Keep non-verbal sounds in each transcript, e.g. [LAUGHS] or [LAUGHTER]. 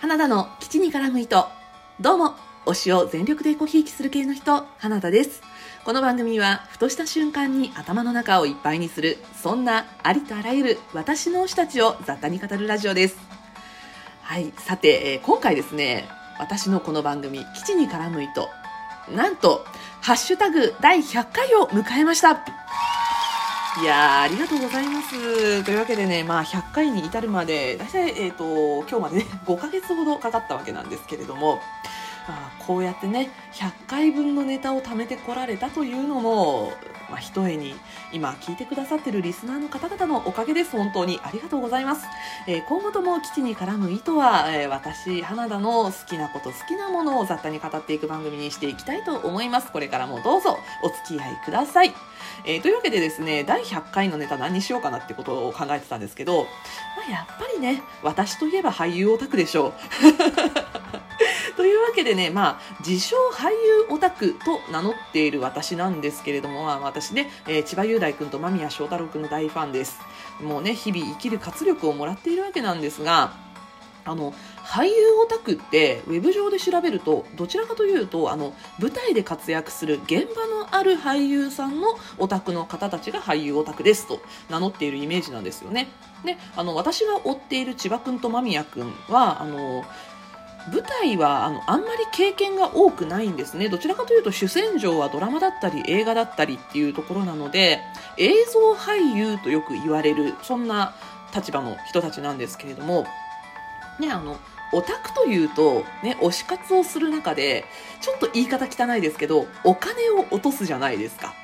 花田の基地に絡む糸。どうも、推しを全力でコひいきする系の人、花田です。この番組は、ふとした瞬間に頭の中をいっぱいにする、そんなありとあらゆる私の推したちを雑多に語るラジオです。はい、さて、えー今回ですね、私のこの番組、基地に絡む糸、なんと、ハッシュタグ第100回を迎えました。いや、ありがとうございます。というわけでね、まあ、100回に至るまで、大体、えっ、と、今日までね、[LAUGHS] 5ヶ月ほどかかったわけなんですけれども、まあ、こうやってね、100回分のネタを貯めてこられたというのも、まあ、ひとえに、今聞いてくださってるリスナーの方々のおかげです。本当にありがとうございます。えー今後とも基地に絡む意図は、えー私、花田の好きなこと、好きなものを雑多に語っていく番組にしていきたいと思います。これからもどうぞお付き合いください。えーというわけでですね、第100回のネタ何にしようかなってことを考えてたんですけど、まあ、やっぱりね、私といえば俳優オタクでしょう。というわけでね、まあ、自称俳優オタクと名乗っている私なんですけれども、まあ、私ね、えー千葉雄大君と間宮祥太朗君の大ファンです。もうね、日々生きる活力をもらっているわけなんですが、あの俳優オタクってウェブ上で調べるとどちらかというとあの舞台で活躍する現場のある俳優さんのオタクの方たちが俳優オタクですと名乗っているイメージなんですよね。であの私が追っている千葉君と間宮君はあの舞台はあのあんまり経験が多くないんですね。どちらかというと主戦場はドラマだったり映画だったりっていうところなので映像俳優とよく言われるそんな立場の人たちなんですけれどもねあのオタクというと、ね、推し活をする中でちょっと言い方汚いですけどお金を落とすじゃないですか。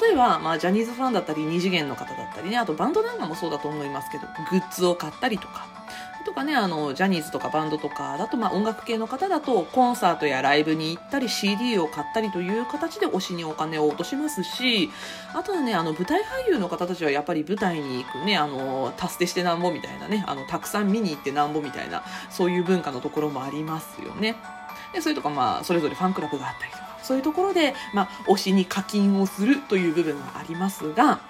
例えば、まあ、ジャニーズファンだったり二次元の方だったりねあとバンドなんかもそうだと思いますけどグッズを買ったりとか。とかねあのジャニーズとかバンドとかだと、まあ、音楽系の方だとコンサートやライブに行ったり CD を買ったりという形で推しにお金を落としますしあとはねあの舞台俳優の方たちはやっぱり舞台に行くねあのタステしてなんぼみたいなねあのたくさん見に行ってなんぼみたいなそういう文化のところもありますよね。でそれとかまあそれぞれファンクラブがあったりとかそういうところで、まあ、推しに課金をするという部分がありますが、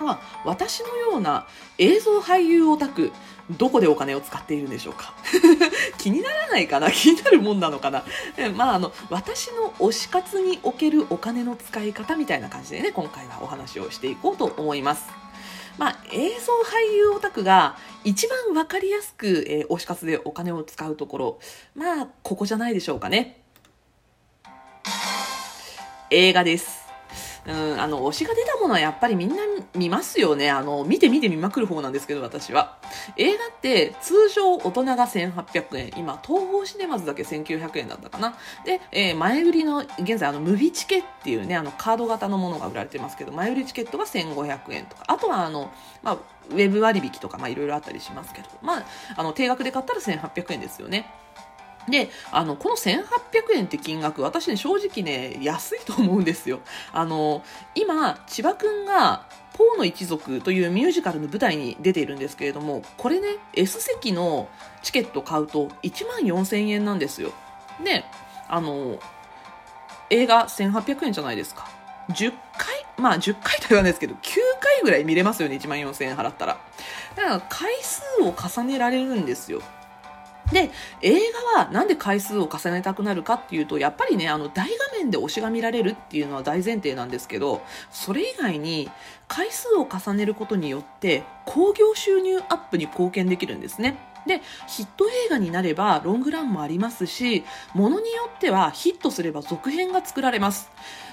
まあ、私のような映像俳優オタクどこでお金を使っているんでしょうか？[LAUGHS] 気にならないかな？[LAUGHS] 気になるもんなのかな？えまああの私の推し活におけるお金の使い方みたいな感じでね今回はお話をしていこうと思います。まあ、映像俳優オタクが一番わかりやすく、えー推し活でお金を使うところ。まあここじゃないでしょうかね。映画です。うん、あの推しが出たものはやっぱりみんな見ますよね。あの見て見て見まくる方なんですけど私は。映画って通常大人が1800円。今東宝シネマズだけ1900円だったかな。で、えー前売りの現在あのムビチケっていうねあのカード型のものが売られてますけど前売りチケットが1500円とか。あとはあの、まあ、ウェブ割引とかまあいろいろあったりしますけど。まああの定額で買ったら1800円ですよね。で、あの、この1800円って金額、私ね、正直ね、安いと思うんですよ。あの、今、千葉くんが、ポーの一族というミュージカルの舞台に出ているんですけれども、これね、S 席のチケット買うと1万4000円なんですよ。で、あの、映画1800円じゃないですか。10回まあ10回とは言わないですけど、9回ぐらい見れますよね、1万4000円払ったら。だから回数を重ねられるんですよ。で映画はなんで回数を重ねたくなるかっていうとやっぱりねあの大画面で推しが見られるっていうのは大前提なんですけどそれ以外に回数を重ねることによって興行収入アップに貢献できるんですね。でヒット映画になればロングランもありますしものによってはヒットすれば続編が作られます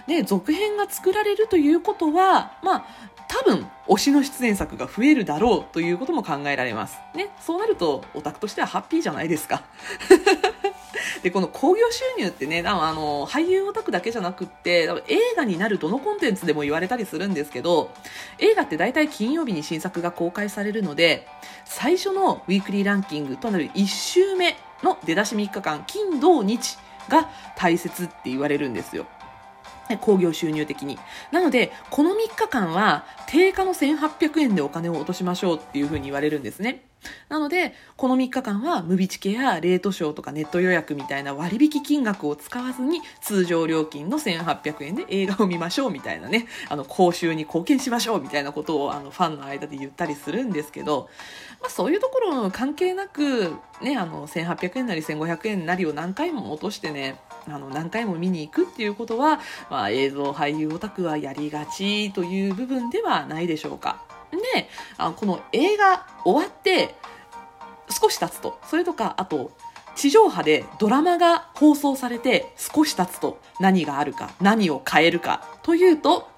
で続編が作られるということはまあ多分推しの出演作が増えるだろうということも考えられます。ね、そうなるとオタクとしてはハッピーじゃないですか。[LAUGHS] でこの興行収入ってねあの俳優オタクだけじゃなくって映画になるどのコンテンツでも言われたりするんですけど映画って大体金曜日に新作が公開されるので最初のウィークリーランキングとなる1週目の出だし3日間金土日が大切って言われるんですよ。興行収入的に。なので、この3日間は定価の1800円でお金を落としましょうっていうふうに言われるんですね。なので、この3日間はムビチケやレートショーとかネット予約みたいな割引金額を使わずに通常料金の1800円で映画を見ましょうみたいなね、あの、講習に貢献しましょうみたいなことをあのファンの間で言ったりするんですけど、まあそういうところ関係なく、ね、あの、1800円なり1500円なりを何回も落としてね、あの何回も見に行くっていうことは、まあ、映像俳優オタクはやりがちという部分ではないでしょうか。であこの映画終わって少し経つとそれとかあと地上波でドラマが放送されて少し経つと何があるか何を変えるかというと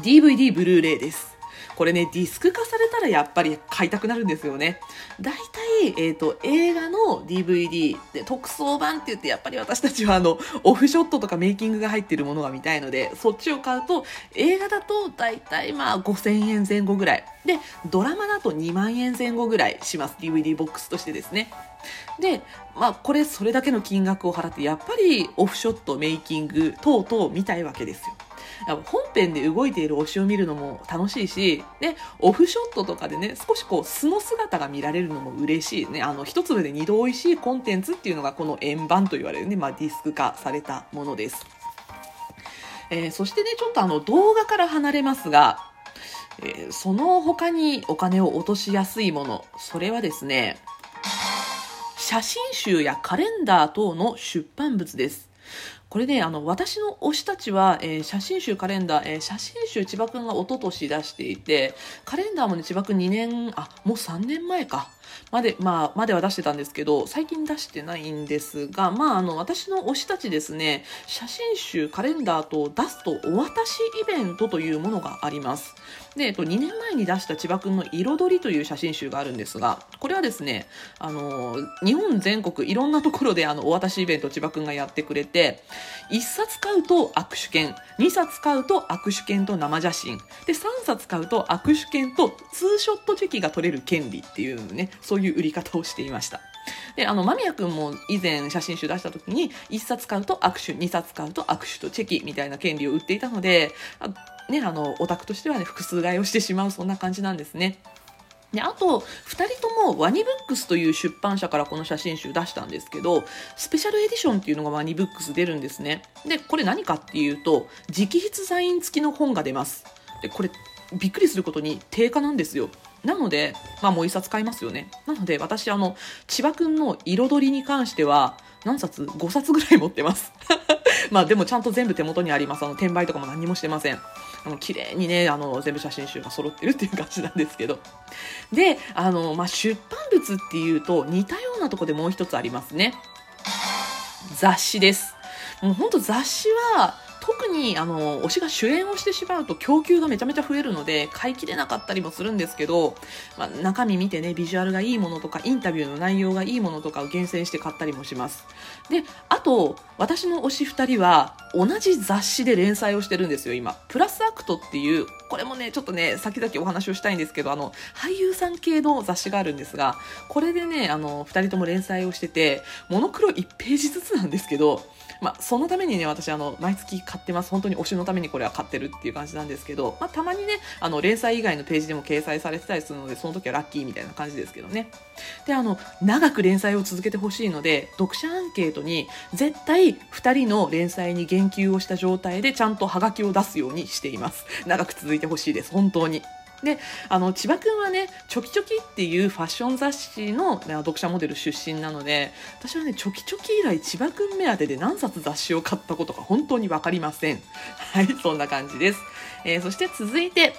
DVD ブルーレイですこれね、ディスク化されたらやっぱり買いたくなるんですよね。大体、えっ、ー、と、映画の DVD で特装版って言ってやっぱり私たちはあの、オフショットとかメイキングが入ってるものが見たいので、そっちを買うと、映画だと大体まあ5000円前後ぐらい。で、ドラマだと2万円前後ぐらいします。DVD ボックスとしてですね。で、まあ、これ、それだけの金額を払って、やっぱりオフショット、メイキング等々見たいわけですよ。本編で動いている推しを見るのも楽しいし、で、オフショットとかでね、少しこう素の姿が見られるのも嬉しいね。あの、一粒で二度美味しいコンテンツっていうのがこの円盤と言われるね、まあディスク化されたものです。えー、そしてね、ちょっとあの動画から離れますが、えー、その他にお金を落としやすいもの、それはですね、写真集やカレンダー等の出版物です。これね、あの、私の推したちは、えー、写真集、カレンダー、えー、写真集、千葉くんが一昨年出していて、カレンダーもね、千葉くん2年、あ、もう3年前か。まで、まあ、までは出してたんですけど、最近出してないんですが、まあ、あの、私の推したちですね、写真集、カレンダーと出すとお渡しイベントというものがあります。で、えっと、2年前に出した千葉くんの彩りという写真集があるんですが、これはですね、あの、日本全国いろんなところであの、お渡しイベント千葉くんがやってくれて、1冊買うと握手券、2冊買うと握手券と生写真、で、3冊買うと握手券とツーショットチェキが取れる権利っていうね、そういう売り方をしていました。で、あの、間宮くんも以前写真集出した時に、1冊買うと握手、2冊買うと握手とチェキみたいな権利を売っていたので、あね、あの、オタクとしてはね、複数買いをしてしまう、そんな感じなんですね。で、あと、2人ともワニブックスという出版社からこの写真集出したんですけど、スペシャルエディションっていうのがワニブックス出るんですね。で、これ何かっていうと、直筆サイン付きの本が出ます。で、これ、びっくりすることに定価なんですよ。なので、まあもう一冊買いますよね。なので、私、あの、千葉くんの彩りに関しては、何冊 ?5 冊ぐらい持ってます。[LAUGHS] まあでもちゃんと全部手元にあります。あの、転売とかも何もしてません。あの、綺麗にね、あの、全部写真集が揃ってるっていう感じなんですけど。で、あの、まあ、出版物っていうと、似たようなとこでもう一つありますね。雑誌です。もうほんと雑誌は、特にあの推しが主演をしてしまうと供給がめちゃめちゃ増えるので買い切れなかったりもするんですけど、まあ、中身見てねビジュアルがいいものとかインタビューの内容がいいものとかを厳選して買ったりもします。であと私の推し2人は同じ雑誌で連載をしてるんですよ今。プラスアクトっていうこれもねちょっとね先々お話をしたいんですけどあの俳優さん系の雑誌があるんですがこれでねあの2人とも連載をしててモノクロ1ページずつなんですけどまあ、そのためにね、私、あの、毎月買ってます。本当に推しのためにこれは買ってるっていう感じなんですけど、まあ、たまにね、あの、連載以外のページでも掲載されてたりするので、その時はラッキーみたいな感じですけどね。で、あの、長く連載を続けてほしいので、読者アンケートに、絶対2人の連載に言及をした状態で、ちゃんとハガキを出すようにしています。長く続いてほしいです。本当に。であの千葉君はねチョキチョキっていうファッション雑誌の、読者モデル出身なので私はねチョキチョキ以来千葉君目当てで何冊雑誌を買ったことか本当に分かりません [LAUGHS] はいそんな感じです、えー、そして続いて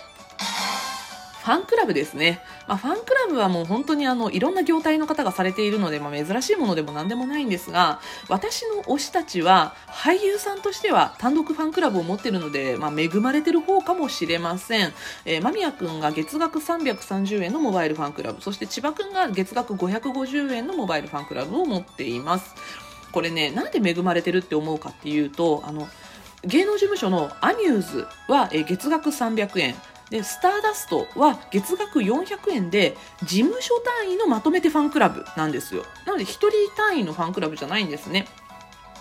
ファンクラブですね。まあ、ファンクラブはもう本当にあの、いろんな業態の方がされているので、まあ、珍しいものでも何でもないんですが、私の推したちは、俳優さんとしては単独ファンクラブを持っているので、まあ、恵まれている方かもしれません。えー、間宮くんが月額330円のモバイルファンクラブ、そして千葉くんが月額550円のモバイルファンクラブを持っています。これね、なんで恵まれてるって思うかっていうと、あの、芸能事務所のアミューズは、月額300円。で、スターダストは月額400円で事務所単位のまとめてファンクラブなんですよ。なので1人単位のファンクラブじゃないんですね。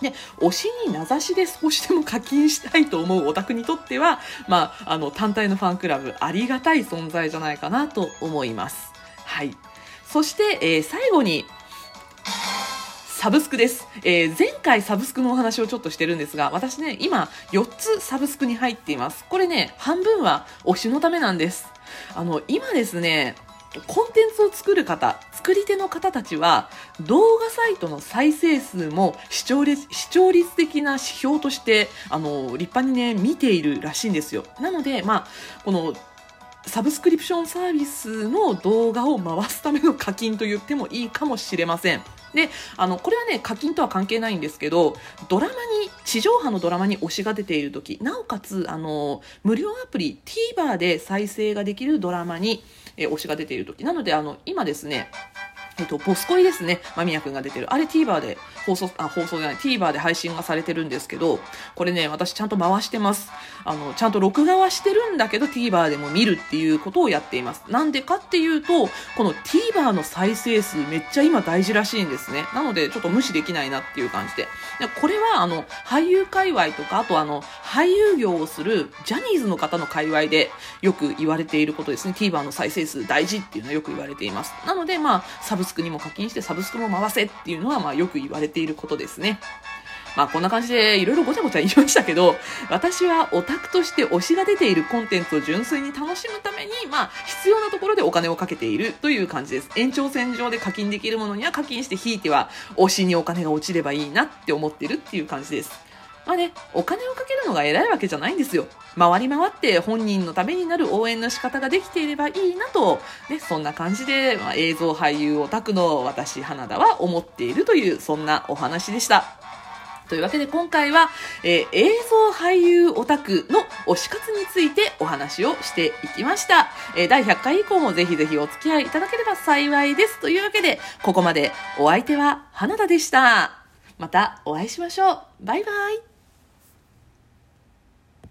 で、推しに名指しで少しでも課金したいと思うオタクにとっては、まあ、あの、単体のファンクラブ、ありがたい存在じゃないかなと思います。はい。そして、えー、最後に、サブスクです、えー、前回サブスクのお話をちょっとしてるんですが、私ね、今4つサブスクに入っています。これね、半分は推しのためなんです。あの、今ですね、コンテンツを作る方、作り手の方たちは、動画サイトの再生数も視聴率視聴率的な指標として、あの、立派にね、見ているらしいんですよ。なので、まあ、この、サブスクリプションサービスの動画を回すための課金と言ってもいいかもしれません。で、あの、これはね、課金とは関係ないんですけど、ドラマに、地上波のドラマに推しが出ている時、なおかつ、あの、無料アプリ TVer で再生ができるドラマに、え、推しが出ている時。なので、あの、今ですね、えっと、ポスコイですね。間宮くんが出てる。あれ TVer で放送、あ、放送じゃない、TVer で配信がされてるんですけど、これね、私ちゃんと回してます。あの、ちゃんと録画はしてるんだけど TVer でも見るっていうことをやっています。なんでかっていうと、この TVer の再生数めっちゃ今大事らしいんですね。なので、ちょっと無視できないなっていう感じで。でこれは、あの、俳優界隈とか、あとあの、俳優業をするジャニーズの方の界隈でよく言われていることですね。TVer の再生数大事っていうのはよく言われています。なので、まあ、サブスクにも課金してサブスクも回せっていうのは、まあ、よく言われていることですね。まあこんな感じでいろいろごちゃごちゃ言いましたけど、[LAUGHS] 私はオタクとして推しが出ているコンテンツを純粋に楽しむために、まあ必要なところでお金をかけているという感じです。延長線上で課金できるものには課金して、ひいては推しにお金が落ちればいいなって思ってるっていう感じです。まあね、お金をかけるのが偉いわけじゃないんですよ。回り回って本人のためになる応援の仕方ができていればいいなと、ね、そんな感じで、まあ、映像俳優オタクの私、花田は思っているという、そんなお話でした。というわけで今回は、えー、映像俳優オタクの推し活についてお話をしていきました。えー、第100回以降もぜひぜひお付き合いいただければ幸いです。というわけで、ここまでお相手は花田でした。またお会いしましょう。バイバイ。